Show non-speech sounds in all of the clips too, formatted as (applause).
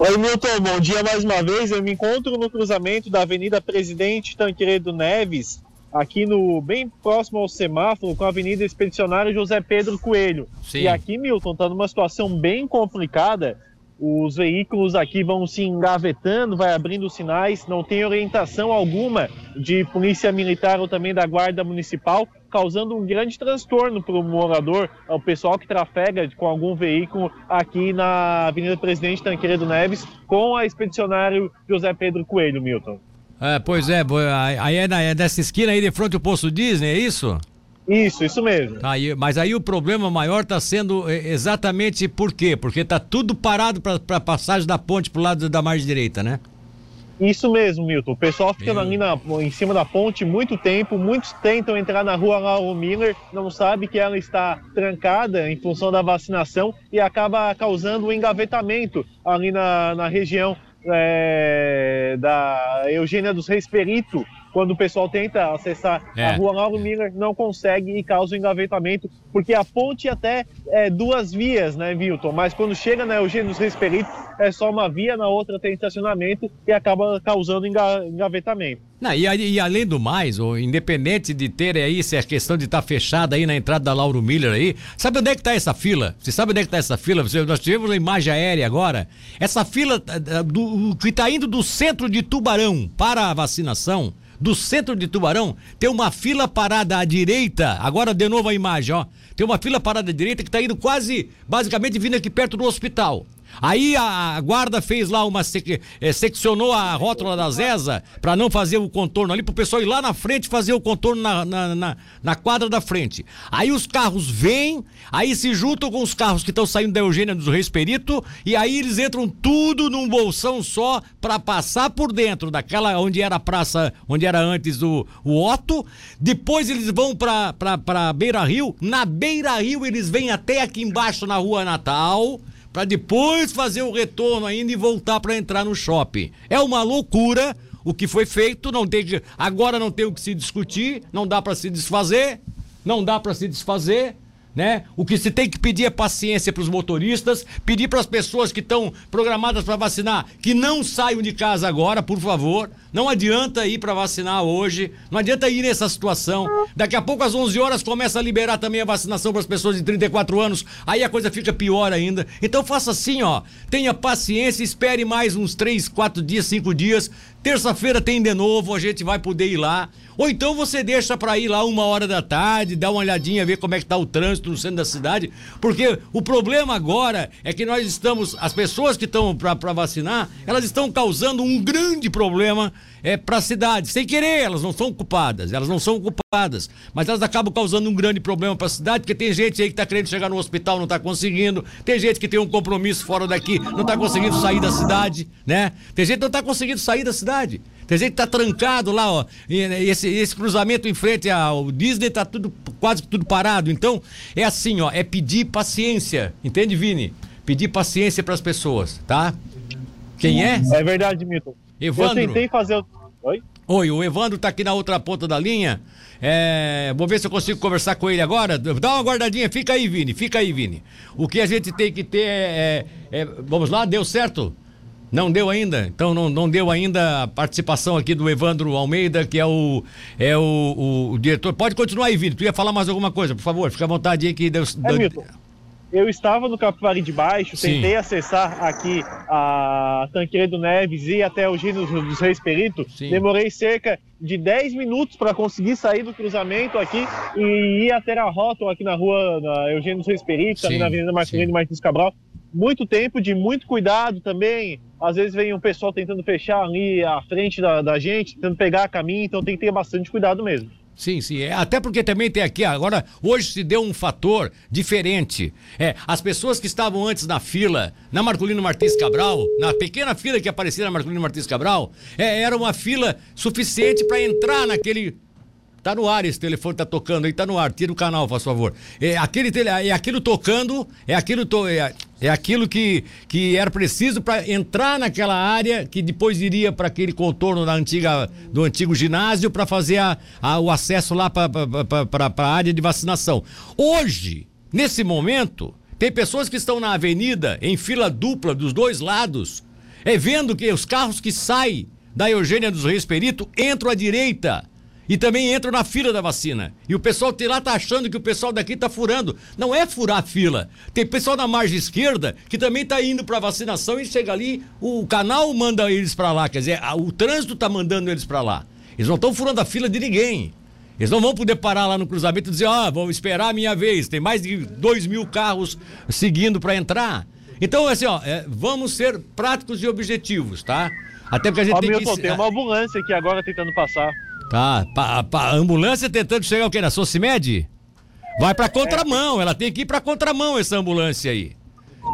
Oi, Milton, bom dia mais uma vez. Eu me encontro no cruzamento da Avenida Presidente Tanqueredo Neves, aqui no bem próximo ao semáforo, com a Avenida Expedicionário José Pedro Coelho. Sim. E aqui, Milton, está numa situação bem complicada. Os veículos aqui vão se engavetando, vai abrindo sinais, não tem orientação alguma de polícia militar ou também da guarda municipal, causando um grande transtorno para o morador, o pessoal que trafega com algum veículo aqui na Avenida Presidente Tanqueira do Neves, com a expedicionário José Pedro Coelho, Milton. É, pois é, aí é, é dessa esquina aí de frente ao Poço Disney, é isso? Isso, isso mesmo. Tá, aí, mas aí o problema maior está sendo é, exatamente por quê? Porque está tudo parado para passagem da ponte para o lado da margem direita, né? Isso mesmo, Milton. O pessoal ficando ali na, em cima da ponte muito tempo, muitos tentam entrar na rua Lauro Miller, não sabe que ela está trancada em função da vacinação e acaba causando um engavetamento ali na, na região é, da Eugênia dos Reis Perito, quando o pessoal tenta acessar é. a rua Lauro Miller, não consegue e causa um engavetamento, porque a ponte até é duas vias, né, Vilton? Mas quando chega na Eugênio dos Reis Perito, é só uma via, na outra tem estacionamento e acaba causando engavetamento. Não, e, e, além do mais, ou independente de ter aí, se é questão de estar tá fechada aí na entrada da Lauro Miller aí, sabe onde é que está essa fila? Você sabe onde é que está essa fila? Você, nós tivemos a imagem aérea agora. Essa fila eh, do, que está indo do centro de Tubarão para a vacinação, do centro de Tubarão, tem uma fila parada à direita. Agora de novo a imagem, ó. Tem uma fila parada à direita que está indo quase, basicamente vindo aqui perto do hospital. Aí a, guarda fez lá uma. É, seccionou a rótula da Zesa para não fazer o contorno ali, pro pessoal ir lá na frente fazer o contorno na, na, na, na quadra da frente. Aí os carros vêm, aí se juntam com os carros que estão saindo da Eugênia dos Reis Perito, e aí eles entram tudo num bolsão só para passar por dentro daquela onde era a praça, onde era antes o, o Otto. Depois eles vão pra, pra, pra Beira Rio. Na Beira Rio eles vêm até aqui embaixo na Rua Natal para depois fazer o retorno ainda e voltar para entrar no shopping. É uma loucura o que foi feito, não tem agora não tem o que se discutir, não dá para se desfazer, não dá para se desfazer né? O que se tem que pedir é paciência para os motoristas, pedir para as pessoas que estão programadas para vacinar que não saiam de casa agora, por favor. Não adianta ir para vacinar hoje, não adianta ir nessa situação. Daqui a pouco às 11 horas começa a liberar também a vacinação para as pessoas de 34 anos, aí a coisa fica pior ainda. Então faça assim, ó, tenha paciência, espere mais uns 3, 4 dias, 5 dias. Terça-feira tem de novo, a gente vai poder ir lá. Ou então você deixa para ir lá uma hora da tarde, dar uma olhadinha, ver como é que tá o trânsito no centro da cidade, porque o problema agora é que nós estamos, as pessoas que estão para vacinar, elas estão causando um grande problema é, para a cidade, sem querer, elas não são culpadas, elas não são culpadas, mas elas acabam causando um grande problema para a cidade, porque tem gente aí que está querendo chegar no hospital, não está conseguindo, tem gente que tem um compromisso fora daqui, não está conseguindo sair da cidade, né? Tem gente que não está conseguindo sair da cidade. Tem gente que tá trancado lá, ó. E esse, esse cruzamento em frente ao Disney tá tudo quase tudo parado. Então, é assim, ó, é pedir paciência. Entende, Vini? Pedir paciência para as pessoas, tá? Quem é? É verdade, Milton. Evandro. Eu tentei fazer. Oi? Oi, o Evandro tá aqui na outra ponta da linha. É, vou ver se eu consigo conversar com ele agora. Dá uma guardadinha, fica aí, Vini, fica aí, Vini. O que a gente tem que ter é, é, é vamos lá, deu certo? Não deu ainda? Então não, não deu ainda a participação aqui do Evandro Almeida, que é o, é o, o, o diretor. Pode continuar aí, Vini. Tu ia falar mais alguma coisa, por favor, fica à vontade aí que deu. É, eu estava no Capivari de Baixo, Sim. tentei acessar aqui a Tanqueira Neves e até o Gino dos Reis Perito. Sim. Demorei cerca de 10 minutos para conseguir sair do cruzamento aqui e ir até a rótula aqui na rua na Eugênio dos Reis Perito, ali na Avenida Marcelino Martins Cabral. Muito tempo, de muito cuidado também. Às vezes vem um pessoal tentando fechar ali a frente da, da gente, tentando pegar caminho, então tem que ter bastante cuidado mesmo. Sim, sim. É, até porque também tem aqui, agora, hoje se deu um fator diferente. É, as pessoas que estavam antes na fila, na Marcolino Martins Cabral, na pequena fila que aparecia na Marcolino Martins Cabral, é, era uma fila suficiente para entrar naquele Tá no ar esse telefone, tá tocando aí, tá no ar. Tira o canal, faz favor. É aquele é aquilo tocando, é aquilo to, é, é aquilo que, que era preciso para entrar naquela área que depois iria para aquele contorno da antiga do antigo ginásio para fazer a, a, o acesso lá para a área de vacinação. Hoje, nesse momento, tem pessoas que estão na avenida em fila dupla dos dois lados É vendo que os carros que saem da Eugênia dos Reis Perito entram à direita e também entram na fila da vacina. E o pessoal de lá tá achando que o pessoal daqui tá furando. Não é furar a fila. Tem pessoal na margem esquerda que também tá indo para vacinação e chega ali, o canal manda eles para lá, quer dizer, o trânsito tá mandando eles para lá. Eles não estão furando a fila de ninguém. Eles não vão poder parar lá no cruzamento e dizer, ah, vou esperar a minha vez. Tem mais de dois mil carros seguindo para entrar. Então, assim, ó, é, vamos ser práticos e objetivos, tá? Até porque a gente ó, tem Milton, que... tem uma ambulância aqui agora tentando passar. Tá, pa, pa, ambulância tentando chegar o quê? Na Socimed? Vai pra contramão, ela tem que ir pra contramão essa ambulância aí.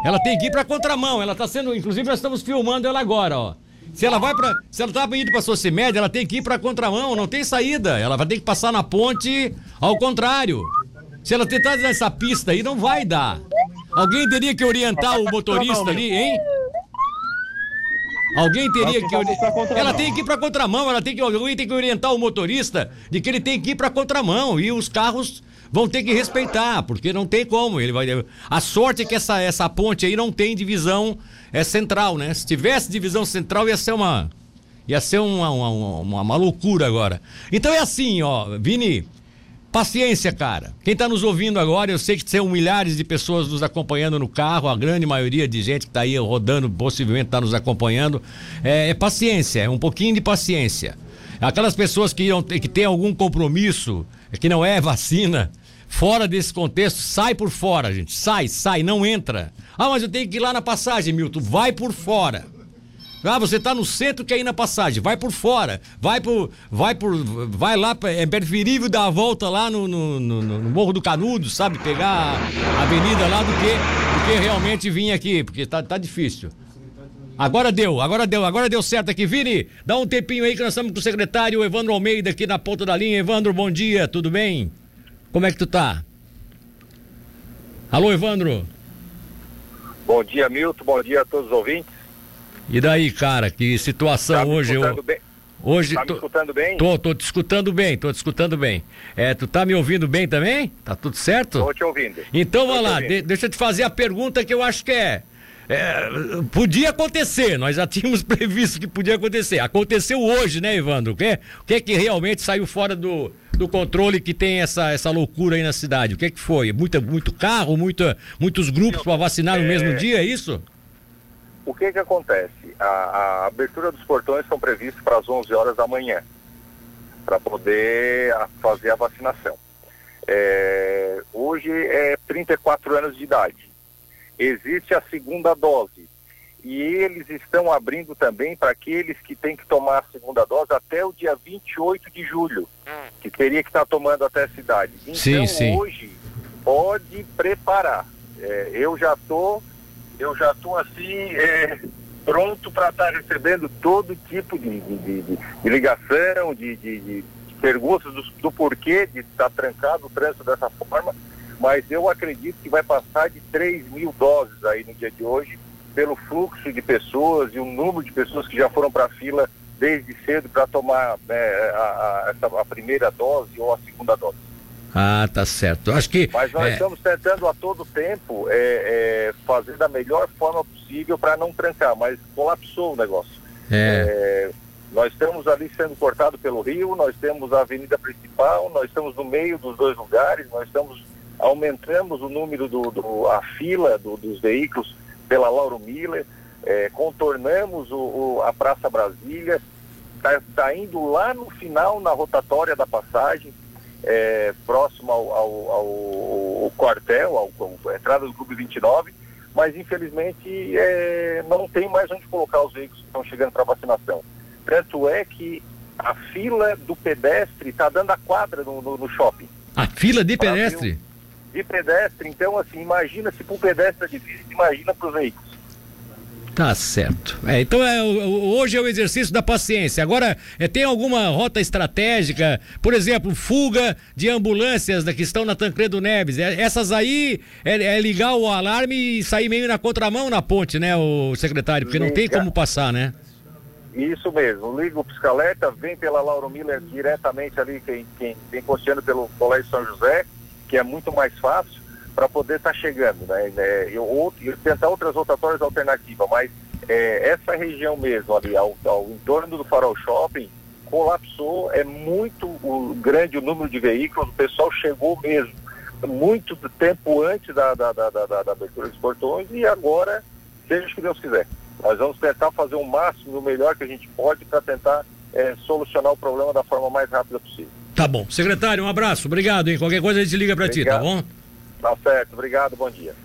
Ela tem que ir pra contramão, ela tá sendo, inclusive nós estamos filmando ela agora, ó. Se ela vai para, se ela tá indo para Socimed, ela tem que ir para contramão, não tem saída. Ela vai ter que passar na ponte ao contrário. Se ela tentar nessa pista aí, não vai dar. Alguém teria que orientar o motorista ali, hein? Alguém teria que. Ela tem que ir para contramão, ela tem que. Alguém tem que orientar o motorista de que ele tem que ir para contramão. E os carros vão ter que respeitar, porque não tem como. Ele vai. A sorte é que essa, essa ponte aí não tem divisão é central, né? Se tivesse divisão central, ia ser uma. Ia ser uma, uma, uma, uma loucura agora. Então é assim, ó, Vini. Paciência, cara. Quem está nos ouvindo agora, eu sei que são milhares de pessoas nos acompanhando no carro, a grande maioria de gente que está aí rodando, possivelmente está nos acompanhando. É, é, paciência, é um pouquinho de paciência. Aquelas pessoas que, que têm algum compromisso, que não é vacina, fora desse contexto, sai por fora, gente. Sai, sai, não entra. Ah, mas eu tenho que ir lá na passagem, Milton. Vai por fora. Ah, você está no centro quer ir na passagem, vai por fora, vai por, vai por, vai lá, é preferível dar a volta lá no, no, no, no Morro do Canudo, sabe, pegar a avenida lá do que, do que realmente vir aqui, porque tá, tá difícil. Agora deu, agora deu, agora deu certo aqui. Vini, dá um tempinho aí que nós estamos com o secretário Evandro Almeida aqui na ponta da linha. Evandro, bom dia, tudo bem? Como é que tu tá? Alô, Evandro? Bom dia, Milton. Bom dia a todos os ouvintes. E daí, cara, que situação tá hoje? Eu... Bem? Hoje tá tô... me escutando bem? Tô, tô te escutando bem, tô te escutando bem. É, tu tá me ouvindo bem também? Tá tudo certo? Tô te ouvindo. Então, vai lá, de... deixa eu te fazer a pergunta que eu acho que é é, podia acontecer, nós já (laughs) tínhamos previsto que podia acontecer. Aconteceu hoje, né, Evandro? O que, o que é que realmente saiu fora do, do controle que tem essa, essa loucura aí na cidade? O que é que foi? Muita, muito carro, muita, muitos grupos para vacinar no é... mesmo dia, é isso? O que que acontece? A, a abertura dos portões são previstos para as 11 horas da manhã, para poder fazer a vacinação. É, hoje é 34 anos de idade existe a segunda dose. E eles estão abrindo também para aqueles que têm que tomar a segunda dose até o dia 28 de julho, que teria que estar tomando até a cidade. Então, sim, sim. hoje, pode preparar. É, eu já estou, eu já estou assim, é, pronto para estar tá recebendo todo tipo de, de, de, de ligação, de, perguntas do, do porquê de estar tá trancado o trânsito dessa forma mas eu acredito que vai passar de 3 mil doses aí no dia de hoje, pelo fluxo de pessoas e o número de pessoas que já foram para a fila desde cedo para tomar né, a, a, a primeira dose ou a segunda dose. Ah, tá certo. Acho que. Mas nós é... estamos tentando a todo tempo é, é, fazer da melhor forma possível para não trancar, mas colapsou o negócio. É. é. nós estamos ali sendo cortado pelo rio, nós temos a avenida principal, nós estamos no meio dos dois lugares, nós estamos aumentamos o número do, do a fila do, dos veículos pela Lauro Miller, é, contornamos o, o, a Praça Brasília, está tá indo lá no final na rotatória da passagem, é, próximo ao, ao, ao, ao quartel, à entrada do Clube 29, mas infelizmente é, não tem mais onde colocar os veículos que estão chegando para vacinação. Tanto é que a fila do pedestre está dando a quadra no, no, no shopping. A fila de pedestre? de pedestre. Então, assim, imagina se para o pedestre é imagina para os veículos. Tá certo. É, então é, hoje é o exercício da paciência. Agora, é, tem alguma rota estratégica, por exemplo, fuga de ambulâncias da que estão na Tancredo Neves. É, essas aí é, é, ligar o alarme e sair meio na contramão na ponte, né, o secretário? Porque não tem como passar, né? Isso mesmo. Liga o piscaleta, vem pela Lauro Miller diretamente ali, quem, quem vem costeando pelo Colégio São José que é muito mais fácil para poder estar tá chegando, né? É, eu, ou, tentar outras rotatórias alternativas, mas é, essa região mesmo ali, ao, ao entorno do Farol Shopping, colapsou, é muito o, grande o número de veículos, o pessoal chegou mesmo muito tempo antes da, da, da, da, da abertura dos portões e agora, seja o que Deus quiser. Nós vamos tentar fazer o máximo, o melhor que a gente pode para tentar é, solucionar o problema da forma mais rápida possível. Tá bom. Secretário, um abraço. Obrigado, hein? Qualquer coisa a gente liga para ti, tá bom? Tá certo. Obrigado. Bom dia.